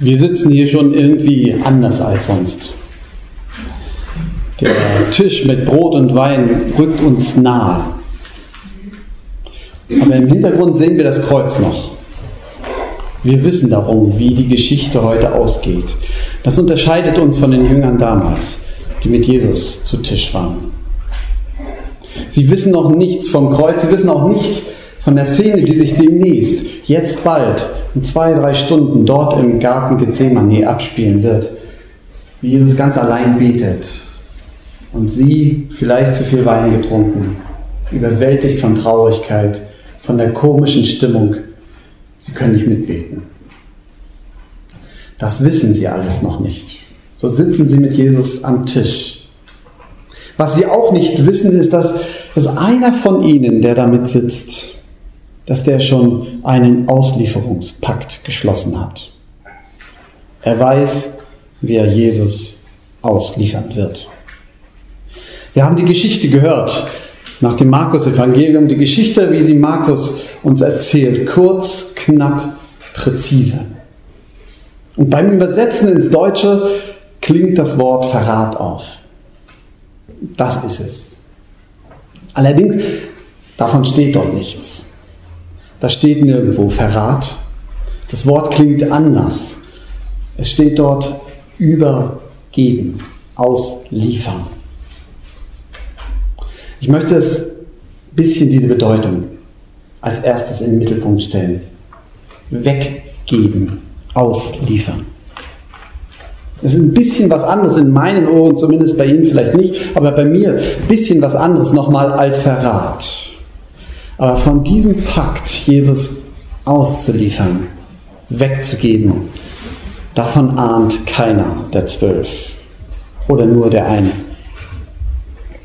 Wir sitzen hier schon irgendwie anders als sonst. Der Tisch mit Brot und Wein rückt uns nahe. Aber im Hintergrund sehen wir das Kreuz noch. Wir wissen darum, wie die Geschichte heute ausgeht. Das unterscheidet uns von den Jüngern damals, die mit Jesus zu Tisch waren. Sie wissen noch nichts vom Kreuz, sie wissen auch nichts von der Szene, die sich demnächst, jetzt bald, in zwei, drei Stunden dort im Garten Gethsemane abspielen wird. Wie Jesus ganz allein betet und sie vielleicht zu viel Wein getrunken, überwältigt von Traurigkeit, von der komischen Stimmung. Sie können nicht mitbeten. Das wissen sie alles noch nicht. So sitzen sie mit Jesus am Tisch. Was sie auch nicht wissen, ist, dass, dass einer von ihnen, der damit sitzt, dass der schon einen Auslieferungspakt geschlossen hat. Er weiß, wie er Jesus ausliefern wird. Wir haben die Geschichte gehört nach dem Markus-Evangelium, die Geschichte, wie sie Markus uns erzählt, kurz, knapp, präzise. Und beim Übersetzen ins Deutsche klingt das Wort Verrat auf. Das ist es. Allerdings, davon steht dort nichts. Da steht nirgendwo Verrat. Das Wort klingt anders. Es steht dort übergeben, ausliefern. Ich möchte es ein bisschen diese Bedeutung als erstes in den Mittelpunkt stellen. Weggeben, ausliefern. Das ist ein bisschen was anderes in meinen Ohren, zumindest bei Ihnen vielleicht nicht, aber bei mir ein bisschen was anderes nochmal als Verrat. Aber von diesem Pakt, Jesus auszuliefern, wegzugeben, davon ahnt keiner der zwölf oder nur der eine.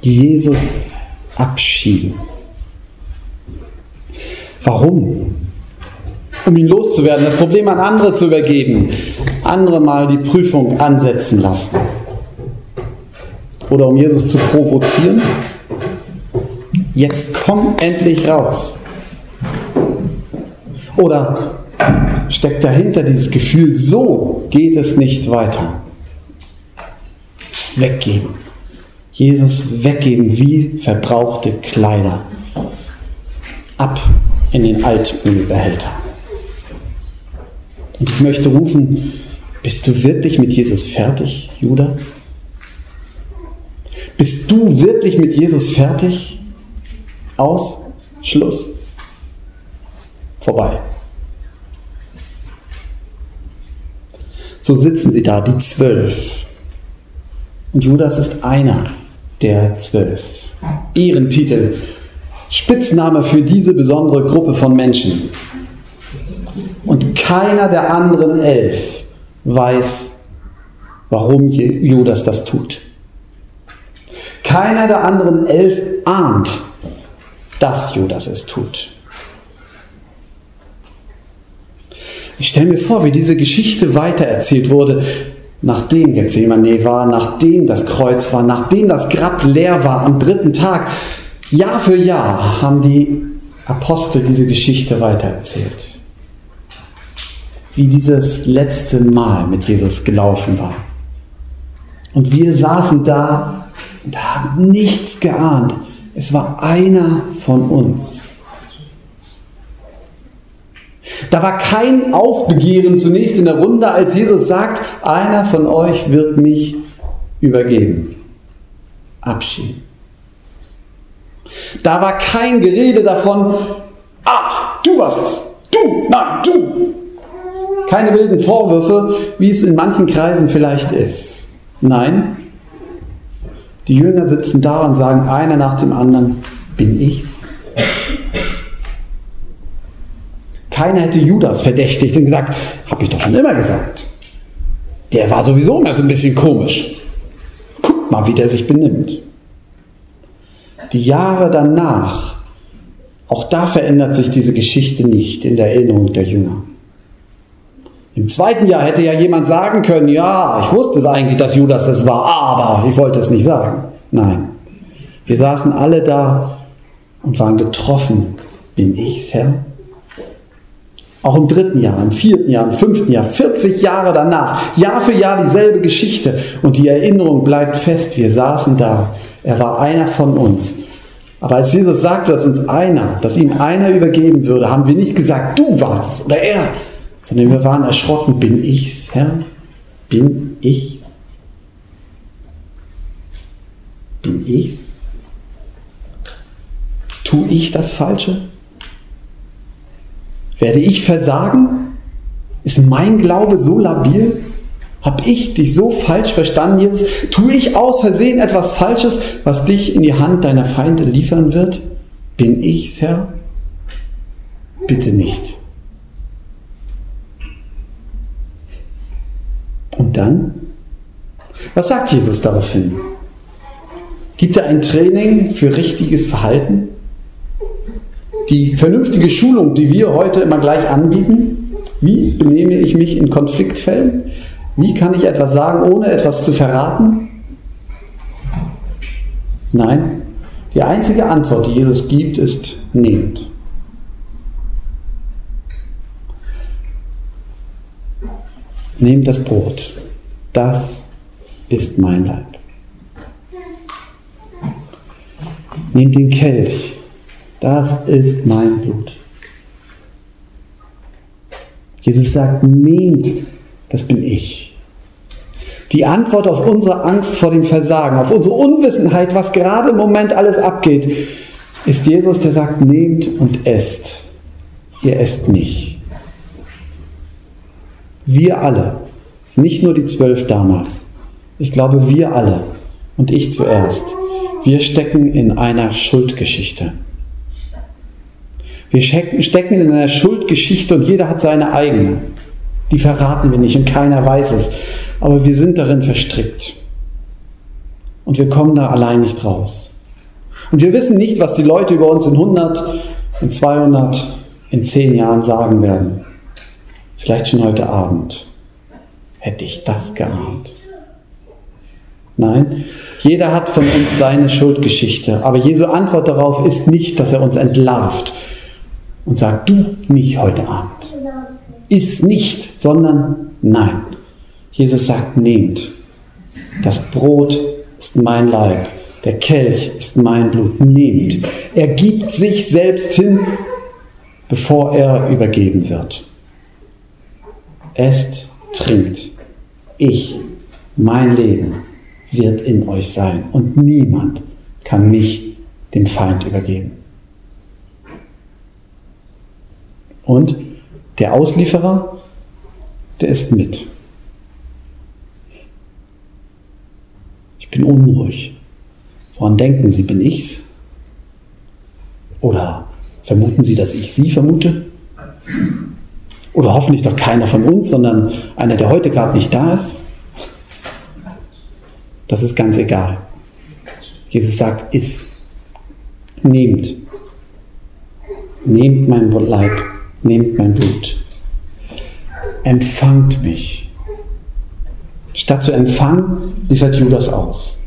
Jesus abschieden. Warum? Um ihn loszuwerden, das Problem an andere zu übergeben, andere mal die Prüfung ansetzen lassen. Oder um Jesus zu provozieren Jetzt komm endlich raus. Oder steckt dahinter dieses Gefühl, so geht es nicht weiter. Weggeben. Jesus weggeben wie verbrauchte Kleider. Ab in den Altmüllbehälter. Und ich möchte rufen, bist du wirklich mit Jesus fertig, Judas? Bist du wirklich mit Jesus fertig? Aus, Schluss, vorbei. So sitzen sie da, die zwölf. Und Judas ist einer der zwölf. Ehrentitel, Spitzname für diese besondere Gruppe von Menschen. Und keiner der anderen elf weiß, warum Judas das tut. Keiner der anderen elf ahnt, dass Judas es tut. Ich stelle mir vor, wie diese Geschichte weitererzählt wurde, nachdem Gethsemane war, nachdem das Kreuz war, nachdem das Grab leer war am dritten Tag. Jahr für Jahr haben die Apostel diese Geschichte weitererzählt. Wie dieses letzte Mal mit Jesus gelaufen war. Und wir saßen da und haben nichts geahnt. Es war einer von uns. Da war kein Aufbegehren zunächst in der Runde, als Jesus sagt, einer von euch wird mich übergeben. Abschied. Da war kein Gerede davon, ah, du warst es, du, nein, du. Keine wilden Vorwürfe, wie es in manchen Kreisen vielleicht ist. Nein, die Jünger sitzen da und sagen einer nach dem anderen, bin ich's? Keiner hätte Judas verdächtigt und gesagt, habe ich doch schon immer gesagt. Der war sowieso immer so ein bisschen komisch. Guckt mal, wie der sich benimmt. Die Jahre danach, auch da verändert sich diese Geschichte nicht in der Erinnerung der Jünger. Im zweiten Jahr hätte ja jemand sagen können, ja, ich wusste es eigentlich, dass Judas das war, aber ich wollte es nicht sagen. Nein, wir saßen alle da und waren getroffen. Bin ich's, Herr? Auch im dritten Jahr, im vierten Jahr, im fünften Jahr, 40 Jahre danach, Jahr für Jahr dieselbe Geschichte. Und die Erinnerung bleibt fest. Wir saßen da. Er war einer von uns. Aber als Jesus sagte, dass uns einer, dass ihm einer übergeben würde, haben wir nicht gesagt, du warst oder er, sondern wir waren erschrocken. Bin ich's, Herr? Bin ich's? Bin ich's? Tu ich das Falsche? Werde ich versagen? Ist mein Glaube so labil? Habe ich dich so falsch verstanden, Jesus? Tue ich aus Versehen etwas Falsches, was dich in die Hand deiner Feinde liefern wird? Bin ich's, Herr? Bitte nicht. Dann? Was sagt Jesus daraufhin? Gibt er ein Training für richtiges Verhalten? Die vernünftige Schulung, die wir heute immer gleich anbieten, wie benehme ich mich in Konfliktfällen? Wie kann ich etwas sagen, ohne etwas zu verraten? Nein, die einzige Antwort, die Jesus gibt, ist nehmt. Nehmt das Brot. Das ist mein Leib. Nehmt den Kelch. Das ist mein Blut. Jesus sagt, nehmt, das bin ich. Die Antwort auf unsere Angst vor dem Versagen, auf unsere Unwissenheit, was gerade im Moment alles abgeht, ist Jesus, der sagt, nehmt und esst. Ihr esst mich. Wir alle, nicht nur die zwölf damals. Ich glaube, wir alle und ich zuerst, wir stecken in einer Schuldgeschichte. Wir stecken in einer Schuldgeschichte und jeder hat seine eigene. Die verraten wir nicht und keiner weiß es. Aber wir sind darin verstrickt. Und wir kommen da allein nicht raus. Und wir wissen nicht, was die Leute über uns in 100, in 200, in 10 Jahren sagen werden. Vielleicht schon heute Abend. Hätte ich das geahnt. Nein, jeder hat von uns seine Schuldgeschichte. Aber Jesu Antwort darauf ist nicht, dass er uns entlarvt, und sagt, du nicht heute Abend. Ist nicht, sondern nein. Jesus sagt, nehmt. Das Brot ist mein Leib. Der Kelch ist mein Blut. Nehmt. Er gibt sich selbst hin, bevor er übergeben wird. Esst, trinkt. Ich, mein Leben wird in euch sein und niemand kann mich dem Feind übergeben. Und der Auslieferer, der ist mit. Ich bin unruhig. Woran denken Sie, bin ich's? Oder vermuten Sie, dass ich Sie vermute? Oder hoffentlich doch keiner von uns, sondern einer, der heute gerade nicht da ist? Das ist ganz egal. Jesus sagt, iss. Nehmt. Nehmt mein Leib nehmt mein Blut. Empfangt mich. Statt zu empfangen, liefert Judas aus.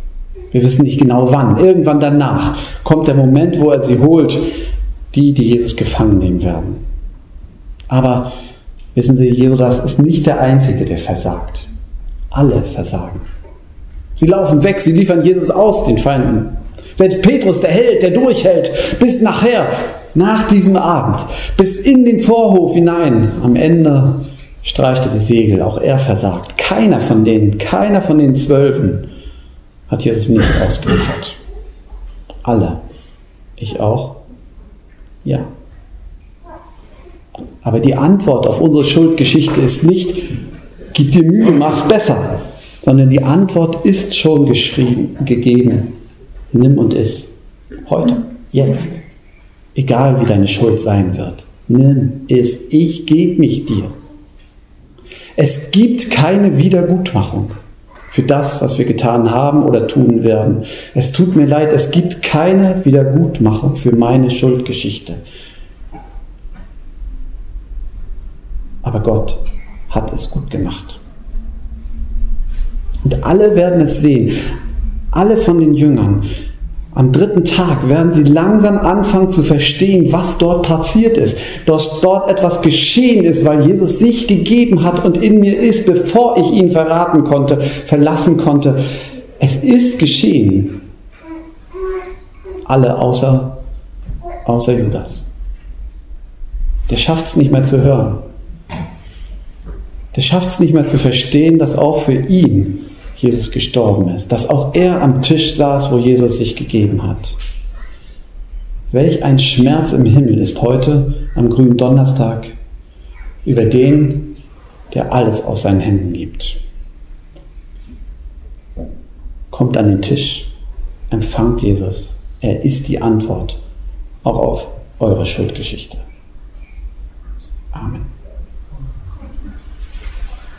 Wir wissen nicht genau wann. Irgendwann danach kommt der Moment, wo er sie holt, die, die Jesus gefangen nehmen werden. Aber wissen Sie, Judas ist nicht der Einzige, der versagt. Alle versagen. Sie laufen weg, sie liefern Jesus aus, den Feinden. Selbst Petrus, der Held, der durchhält, bis nachher nach diesem Abend bis in den Vorhof hinein. Am Ende streicht er die Segel, auch er versagt. Keiner von denen, keiner von den Zwölfen hat Jesus nicht ausgeliefert. Alle. Ich auch? Ja. Aber die Antwort auf unsere Schuldgeschichte ist nicht, gib dir Mühe, mach's besser, sondern die Antwort ist schon geschrieben, gegeben. Nimm und iss. Heute, jetzt. Egal wie deine Schuld sein wird. Nimm es. Ich gebe mich dir. Es gibt keine Wiedergutmachung für das, was wir getan haben oder tun werden. Es tut mir leid, es gibt keine Wiedergutmachung für meine Schuldgeschichte. Aber Gott hat es gut gemacht. Und alle werden es sehen, alle von den Jüngern, Am dritten Tag werden sie langsam anfangen zu verstehen, was dort passiert ist, dass dort etwas geschehen ist, weil Jesus sich gegeben hat und in mir ist, bevor ich ihn verraten konnte, verlassen konnte. Es ist geschehen. Alle außer, außer Judas. Der schafft es nicht mehr zu hören. Der schafft es nicht mehr zu verstehen, dass auch für ihn Jesus gestorben ist, dass auch er am Tisch saß, wo Jesus sich gegeben hat. Welch ein Schmerz im Himmel ist heute am grünen Donnerstag über den, der alles aus seinen Händen gibt. Kommt an den Tisch, empfangt Jesus. Er ist die Antwort auch auf eure Schuldgeschichte. Amen.